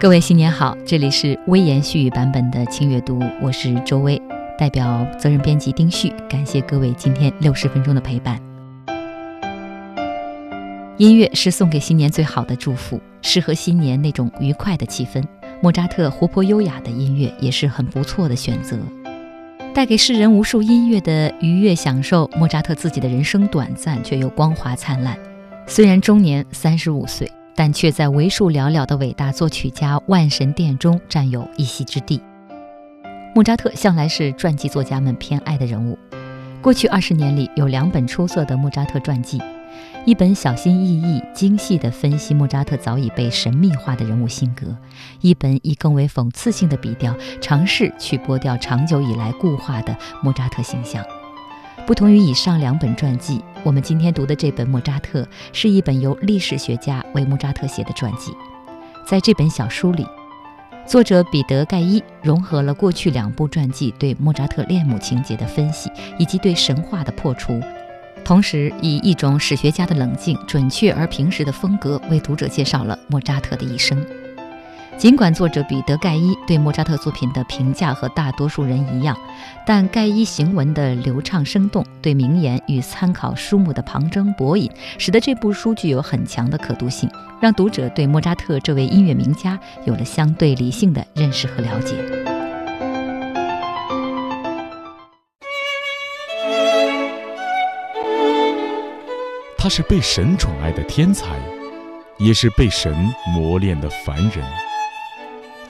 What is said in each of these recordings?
各位新年好，这里是微言絮语版本的轻阅读，我是周薇，代表责任编辑丁旭，感谢各位今天六十分钟的陪伴。音乐是送给新年最好的祝福，适合新年那种愉快的气氛。莫扎特活泼优雅的音乐也是很不错的选择，带给世人无数音乐的愉悦享受。莫扎特自己的人生短暂，却又光华灿烂，虽然终年三十五岁。但却在为数寥寥的伟大作曲家万神殿中占有一席之地。莫扎特向来是传记作家们偏爱的人物。过去二十年里，有两本出色的莫扎特传记，一本小心翼翼、精细地分析莫扎特早已被神秘化的人物性格，一本以更为讽刺性的笔调，尝试去剥掉长久以来固化的莫扎特形象。不同于以上两本传记，我们今天读的这本《莫扎特》是一本由历史学家为莫扎特写的传记。在这本小书里，作者彼得·盖伊融合了过去两部传记对莫扎特恋母情节的分析，以及对神话的破除，同时以一种史学家的冷静、准确而平实的风格为读者介绍了莫扎特的一生。尽管作者彼得·盖伊对莫扎特作品的评价和大多数人一样，但盖伊行文的流畅生动，对名言与参考书目的旁征博引，使得这部书具有很强的可读性，让读者对莫扎特这位音乐名家有了相对理性的认识和了解。他是被神宠爱的天才，也是被神磨练的凡人。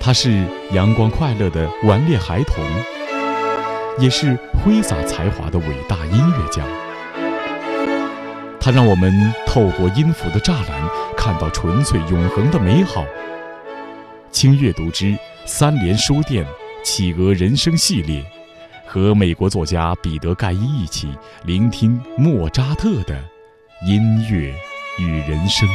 他是阳光快乐的顽劣孩童，也是挥洒才华的伟大音乐家。他让我们透过音符的栅栏，看到纯粹永恒的美好。轻阅读之三联书店企鹅人生系列，和美国作家彼得·盖伊一起聆听莫扎特的音乐与人生。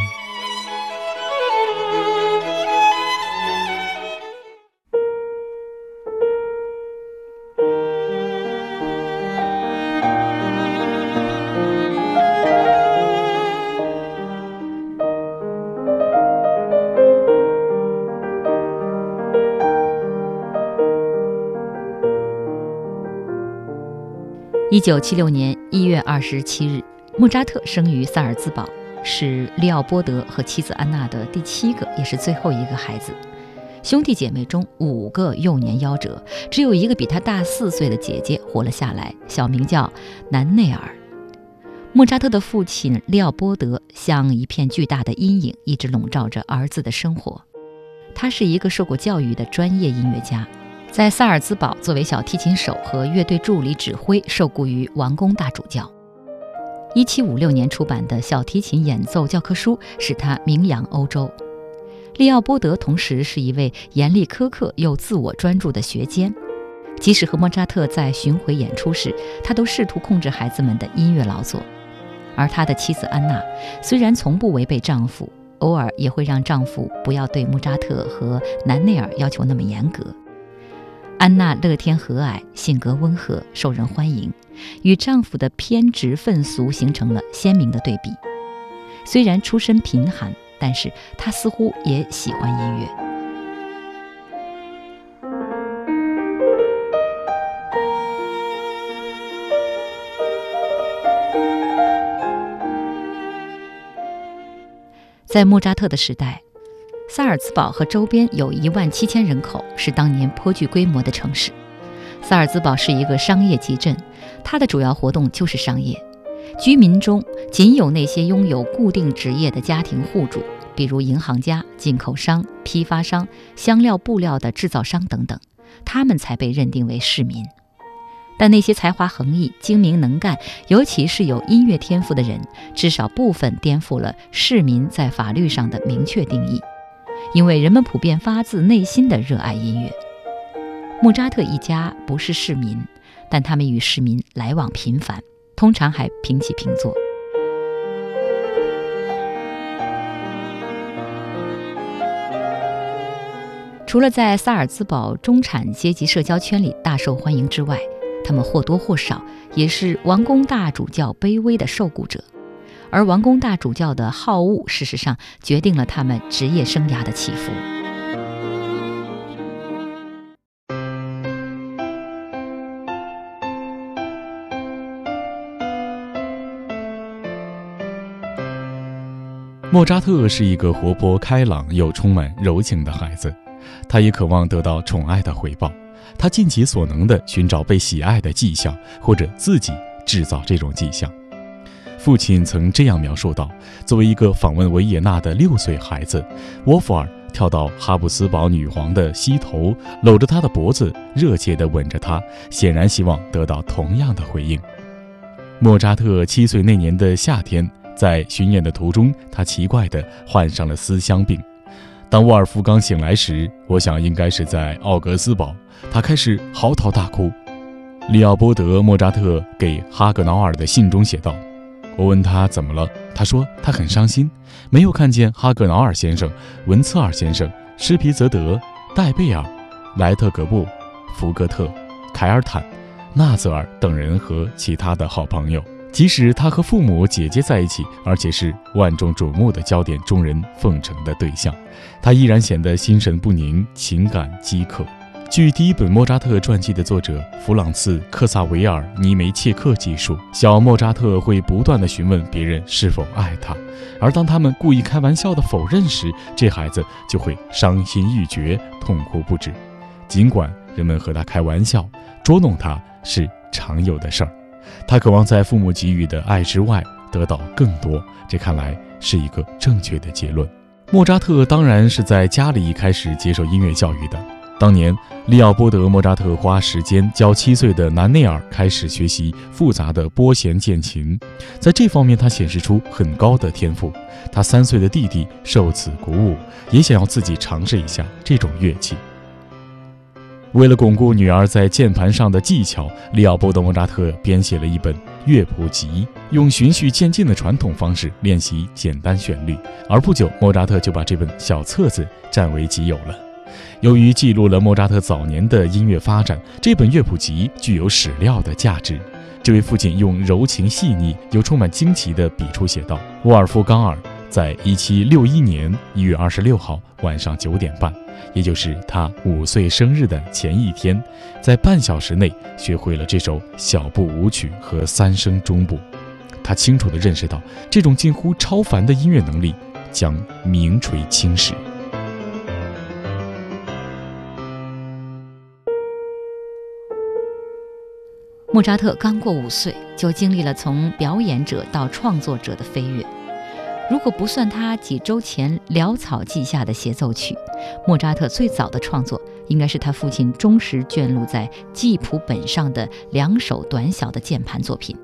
九七六年一月二十七日，莫扎特生于萨尔兹堡，是利奥波德和妻子安娜的第七个，也是最后一个孩子。兄弟姐妹中五个幼年夭折，只有一个比他大四岁的姐姐活了下来，小名叫南内尔。莫扎特的父亲利奥波德像一片巨大的阴影，一直笼罩着儿子的生活。他是一个受过教育的专业音乐家。在萨尔兹堡作为小提琴手和乐队助理指挥，受雇于王宫大主教。1756年出版的小提琴演奏教科书使他名扬欧洲。利奥波德同时是一位严厉苛刻又自我专注的学监，即使和莫扎特在巡回演出时，他都试图控制孩子们的音乐劳作。而他的妻子安娜虽然从不违背丈夫，偶尔也会让丈夫不要对莫扎特和南内尔要求那么严格。安娜乐天和蔼，性格温和，受人欢迎，与丈夫的偏执愤俗形成了鲜明的对比。虽然出身贫寒，但是她似乎也喜欢音乐。在莫扎特的时代。萨尔茨堡和周边有一万七千人口，是当年颇具规模的城市。萨尔茨堡是一个商业集镇，它的主要活动就是商业。居民中仅有那些拥有固定职业的家庭户主，比如银行家、进口商、批发商、香料布料的制造商等等，他们才被认定为市民。但那些才华横溢、精明能干，尤其是有音乐天赋的人，至少部分颠覆了市民在法律上的明确定义，因为人们普遍发自内心的热爱音乐。莫扎特一家不是市民，但他们与市民来往频繁，通常还平起平坐。除了在萨尔兹堡中产阶级社交圈里大受欢迎之外，他们或多或少也是王公大主教卑微的受雇者，而王公大主教的好恶，事实上决定了他们职业生涯的起伏。莫扎特是一个活泼开朗又充满柔情的孩子。他也渴望得到宠爱的回报，他尽其所能地寻找被喜爱的迹象，或者自己制造这种迹象。父亲曾这样描述道：“作为一个访问维也纳的六岁孩子，沃夫尔跳到哈布斯堡女皇的膝头，搂着她的脖子，热切地吻着她，显然希望得到同样的回应。”莫扎特七岁那年的夏天，在巡演的途中，他奇怪地患上了思乡病。当沃尔夫刚醒来时，我想应该是在奥格斯堡。他开始嚎啕大哭。利奥波德·莫扎特给哈格瑙尔的信中写道：“我问他怎么了，他说他很伤心，没有看见哈格瑙尔先生、文策尔先生、施皮泽德、戴贝尔、莱特格布、福格特、凯尔坦、纳泽尔等人和其他的好朋友。”即使他和父母、姐姐在一起，而且是万众瞩目的焦点、众人奉承的对象，他依然显得心神不宁、情感饥渴。据第一本莫扎特传记的作者弗朗茨·克萨维尔·尼梅切克记述，小莫扎特会不断地询问别人是否爱他，而当他们故意开玩笑地否认时，这孩子就会伤心欲绝、痛哭不止。尽管人们和他开玩笑、捉弄他是常有的事儿。他渴望在父母给予的爱之外得到更多，这看来是一个正确的结论。莫扎特当然是在家里开始接受音乐教育的。当年，利奥波德·莫扎特花时间教七岁的南内尔开始学习复杂的拨弦键琴，在这方面他显示出很高的天赋。他三岁的弟弟受此鼓舞，也想要自己尝试一下这种乐器。为了巩固女儿在键盘上的技巧，利奥波德·莫扎特编写了一本乐谱集，用循序渐进的传统方式练习简单旋律。而不久，莫扎特就把这本小册子占为己有了。由于记录了莫扎特早年的音乐发展，这本乐谱集具有史料的价值。这位父亲用柔情细腻又充满惊奇的笔触写道：“沃尔夫冈尔。”在一七六一年一月二十六号晚上九点半，也就是他五岁生日的前一天，在半小时内学会了这首小步舞曲和三声中部。他清楚地认识到，这种近乎超凡的音乐能力将名垂青史。莫扎特刚过五岁，就经历了从表演者到创作者的飞跃。如果不算他几周前潦草记下的协奏曲，莫扎特最早的创作应该是他父亲忠实卷录在记谱本上的两首短小的键盘作品。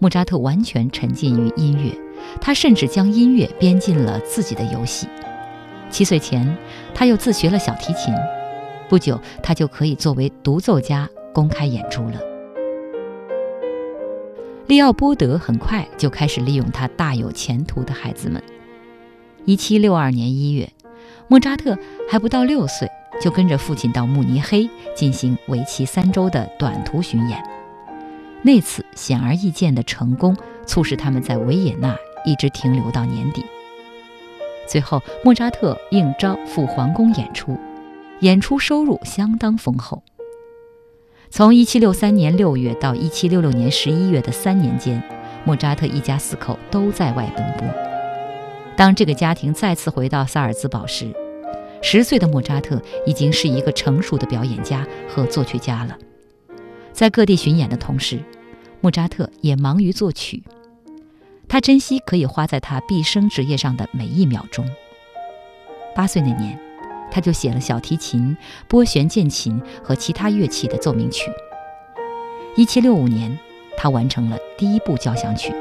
莫扎特完全沉浸于音乐，他甚至将音乐编进了自己的游戏。七岁前，他又自学了小提琴，不久他就可以作为独奏家公开演出了。利奥波德很快就开始利用他大有前途的孩子们。一七六二年一月，莫扎特还不到六岁，就跟着父亲到慕尼黑进行为期三周的短途巡演。那次显而易见的成功，促使他们在维也纳一直停留到年底。最后，莫扎特应召赴皇宫演出，演出收入相当丰厚。从1763年6月到1766年11月的三年间，莫扎特一家四口都在外奔波。当这个家庭再次回到萨尔兹堡时，十岁的莫扎特已经是一个成熟的表演家和作曲家了。在各地巡演的同时，莫扎特也忙于作曲。他珍惜可以花在他毕生职业上的每一秒钟。八岁那年。他就写了小提琴、拨弦键琴和其他乐器的奏鸣曲。一七六五年，他完成了第一部交响曲。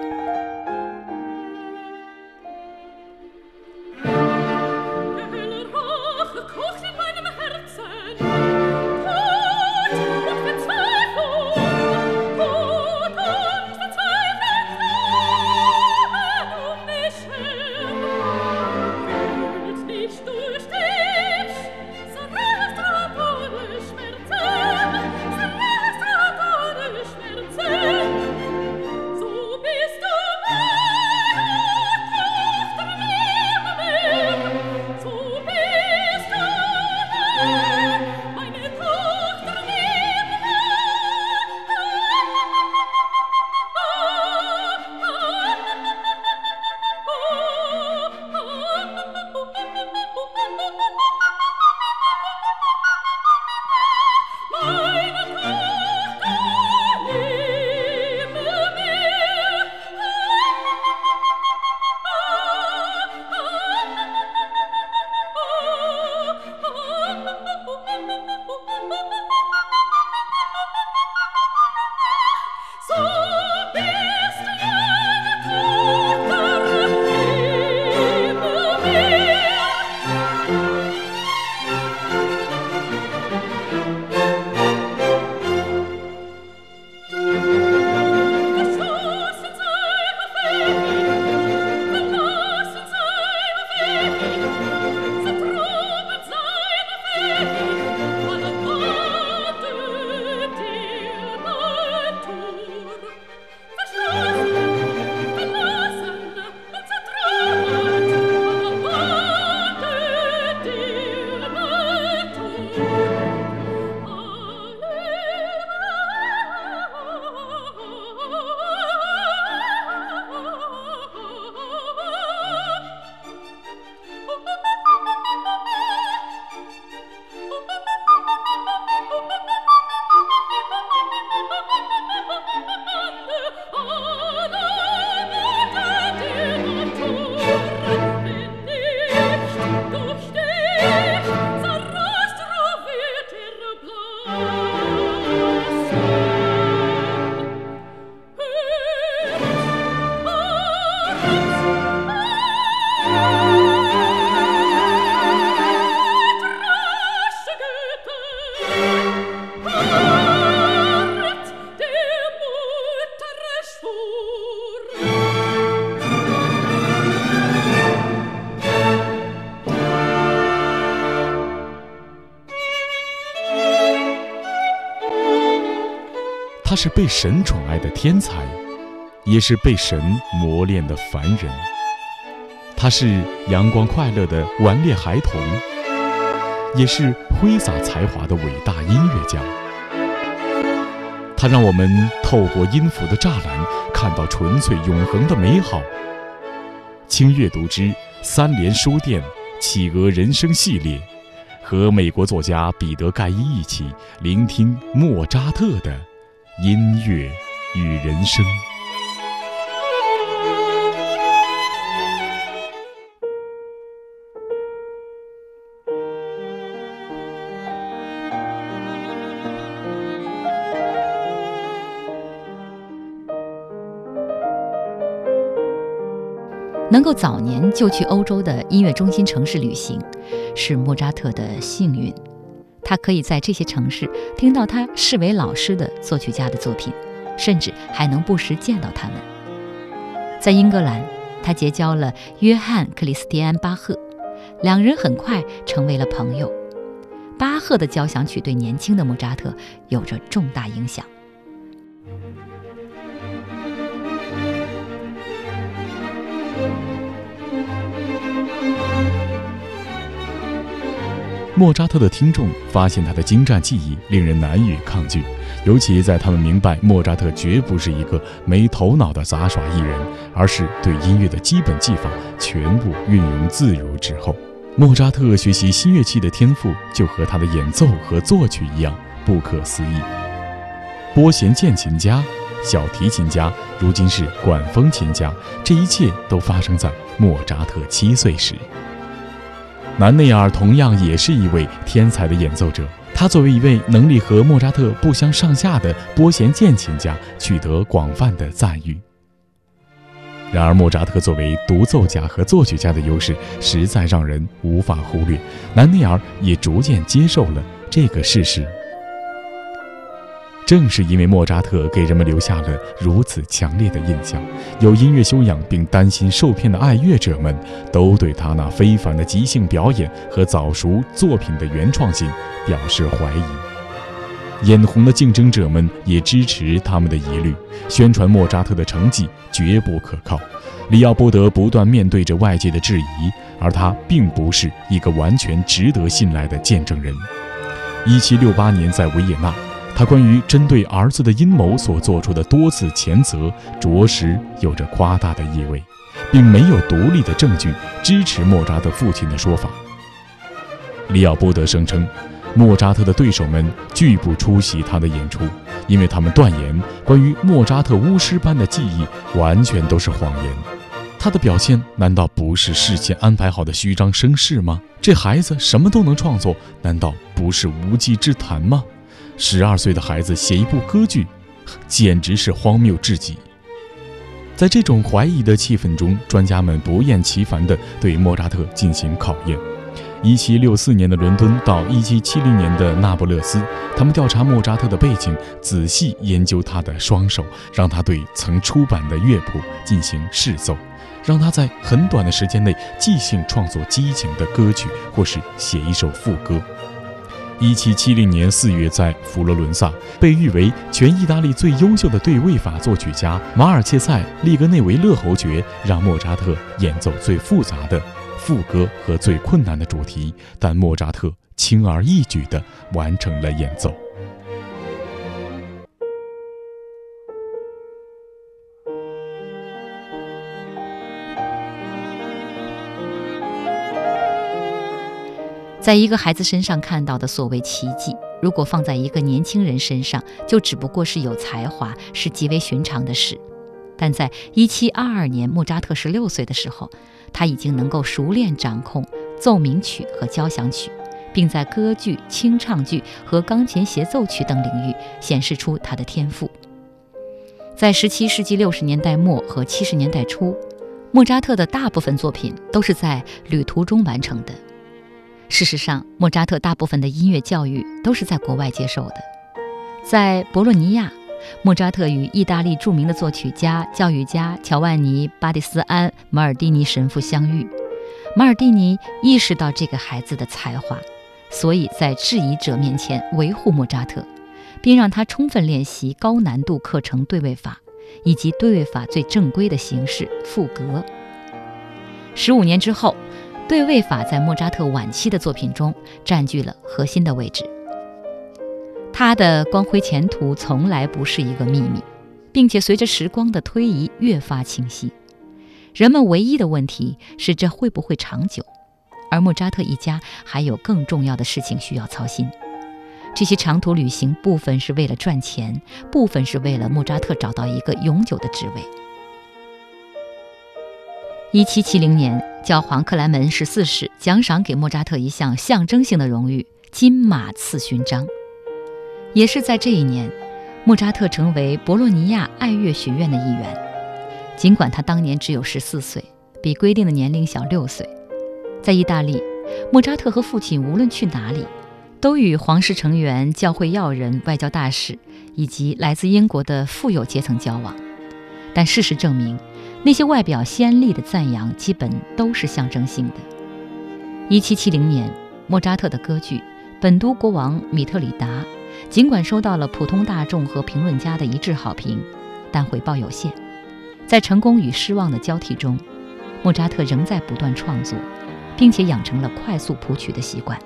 是被神宠爱的天才，也是被神磨练的凡人。他是阳光快乐的顽劣孩童，也是挥洒才华的伟大音乐家。他让我们透过音符的栅栏，看到纯粹永恒的美好。轻阅读之三联书店企鹅人生系列，和美国作家彼得盖伊一起聆听莫扎特的。音乐与人生。能够早年就去欧洲的音乐中心城市旅行，是莫扎特的幸运。他可以在这些城市听到他视为老师的作曲家的作品，甚至还能不时见到他们。在英格兰，他结交了约翰·克里斯蒂安·巴赫，两人很快成为了朋友。巴赫的交响曲对年轻的莫扎特有着重大影响。莫扎特的听众发现他的精湛技艺令人难以抗拒，尤其在他们明白莫扎特绝不是一个没头脑的杂耍艺人，而是对音乐的基本技法全部运用自如之后，莫扎特学习新乐器的天赋就和他的演奏和作曲一样不可思议。拨弦键琴家、小提琴家，如今是管风琴家，这一切都发生在莫扎特七岁时。南内尔同样也是一位天才的演奏者，他作为一位能力和莫扎特不相上下的拨弦键琴家，取得广泛的赞誉。然而，莫扎特作为独奏家和作曲家的优势实在让人无法忽略。南内尔也逐渐接受了这个事实。正是因为莫扎特给人们留下了如此强烈的印象，有音乐修养并担心受骗的爱乐者们都对他那非凡的即兴表演和早熟作品的原创性表示怀疑。眼红的竞争者们也支持他们的疑虑，宣传莫扎特的成绩绝不可靠。里奥波德不断面对着外界的质疑，而他并不是一个完全值得信赖的见证人。一七六八年，在维也纳。他关于针对儿子的阴谋所做出的多次谴责，着实有着夸大的意味，并没有独立的证据支持莫扎特父亲的说法。里奥波德声称，莫扎特的对手们拒不出席他的演出，因为他们断言关于莫扎特巫师般的记忆完全都是谎言。他的表现难道不是事先安排好的虚张声势吗？这孩子什么都能创作，难道不是无稽之谈吗？十二岁的孩子写一部歌剧，简直是荒谬至极。在这种怀疑的气氛中，专家们不厌其烦地对莫扎特进行考验。一七六四年的伦敦到一七七零年的那不勒斯，他们调查莫扎特的背景，仔细研究他的双手，让他对曾出版的乐谱进行试奏，让他在很短的时间内即兴创作激情的歌曲，或是写一首副歌。一七七零年四月，在佛罗伦萨，被誉为全意大利最优秀的对位法作曲家马尔切塞·利格内维勒侯爵，让莫扎特演奏最复杂的副歌和最困难的主题，但莫扎特轻而易举地完成了演奏。在一个孩子身上看到的所谓奇迹，如果放在一个年轻人身上，就只不过是有才华，是极为寻常的事。但在1722年，莫扎特16岁的时候，他已经能够熟练掌控奏鸣曲和交响曲，并在歌剧、清唱剧和钢琴协奏曲等领域显示出他的天赋。在17世纪60年代末和70年代初，莫扎特的大部分作品都是在旅途中完成的。事实上，莫扎特大部分的音乐教育都是在国外接受的。在博洛尼亚，莫扎特与意大利著名的作曲家、教育家乔万尼·巴蒂斯安·马尔蒂尼神父相遇。马尔蒂尼意识到这个孩子的才华，所以在质疑者面前维护莫扎特，并让他充分练习高难度课程对位法，以及对位法最正规的形式赋格。十五年之后。对位法在莫扎特晚期的作品中占据了核心的位置。他的光辉前途从来不是一个秘密，并且随着时光的推移越发清晰。人们唯一的问题是这会不会长久？而莫扎特一家还有更重要的事情需要操心。这些长途旅行部分是为了赚钱，部分是为了莫扎特找到一个永久的职位。一七七零年，教皇克莱门十四世奖赏给莫扎特一项象征性的荣誉——金马刺勋章。也是在这一年，莫扎特成为博洛尼亚爱乐学院的一员。尽管他当年只有十四岁，比规定的年龄小六岁，在意大利，莫扎特和父亲无论去哪里，都与皇室成员、教会要人、外交大使以及来自英国的富有阶层交往。但事实证明。那些外表鲜丽的赞扬，基本都是象征性的。一七七零年，莫扎特的歌剧《本都国王米特里达》，尽管收到了普通大众和评论家的一致好评，但回报有限。在成功与失望的交替中，莫扎特仍在不断创作，并且养成了快速谱曲的习惯。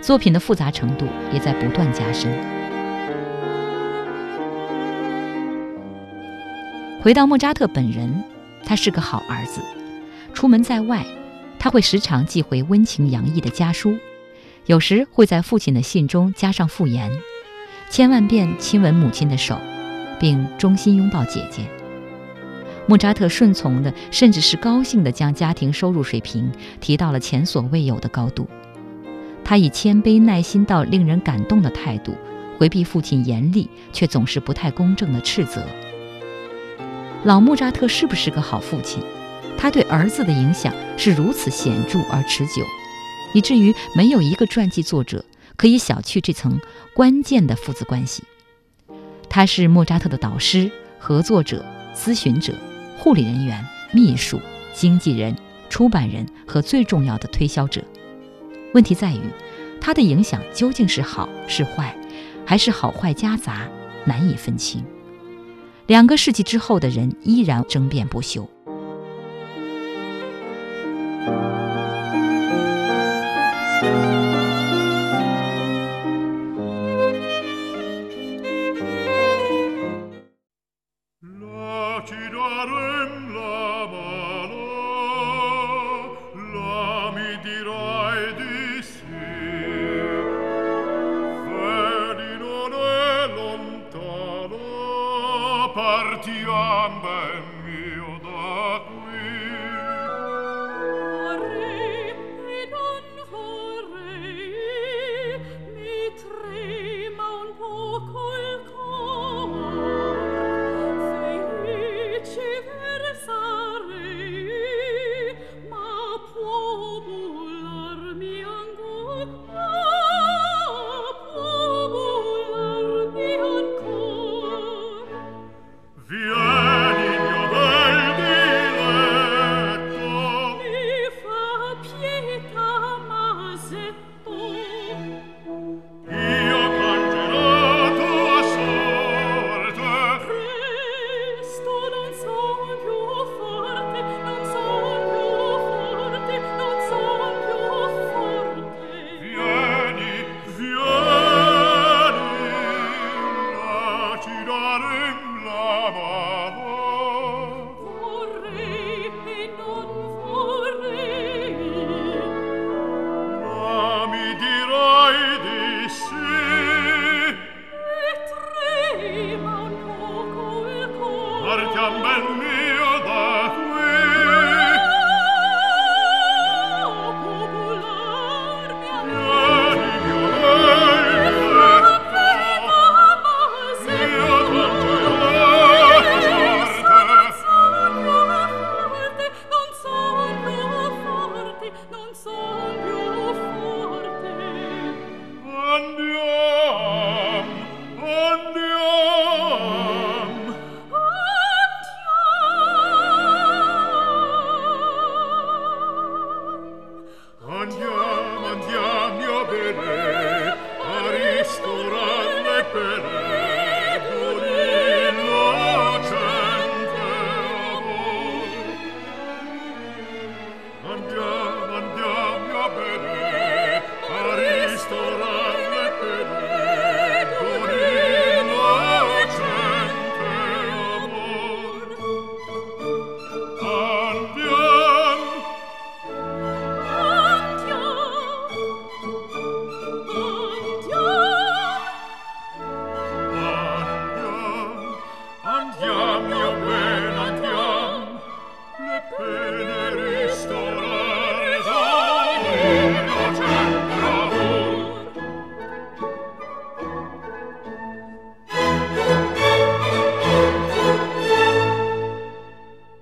作品的复杂程度也在不断加深。回到莫扎特本人，他是个好儿子。出门在外，他会时常寄回温情洋溢的家书，有时会在父亲的信中加上附言，千万遍亲吻母亲的手，并衷心拥抱姐姐。莫扎特顺从的，甚至是高兴的，将家庭收入水平提到了前所未有的高度。他以谦卑耐心到令人感动的态度，回避父亲严厉却总是不太公正的斥责。老莫扎特是不是个好父亲？他对儿子的影响是如此显著而持久，以至于没有一个传记作者可以小觑这层关键的父子关系。他是莫扎特的导师、合作者、咨询者。护理人员、秘书、经纪人、出版人和最重要的推销者。问题在于，他的影响究竟是好是坏，还是好坏夹杂，难以分清。两个世纪之后的人依然争辩不休。Dieu.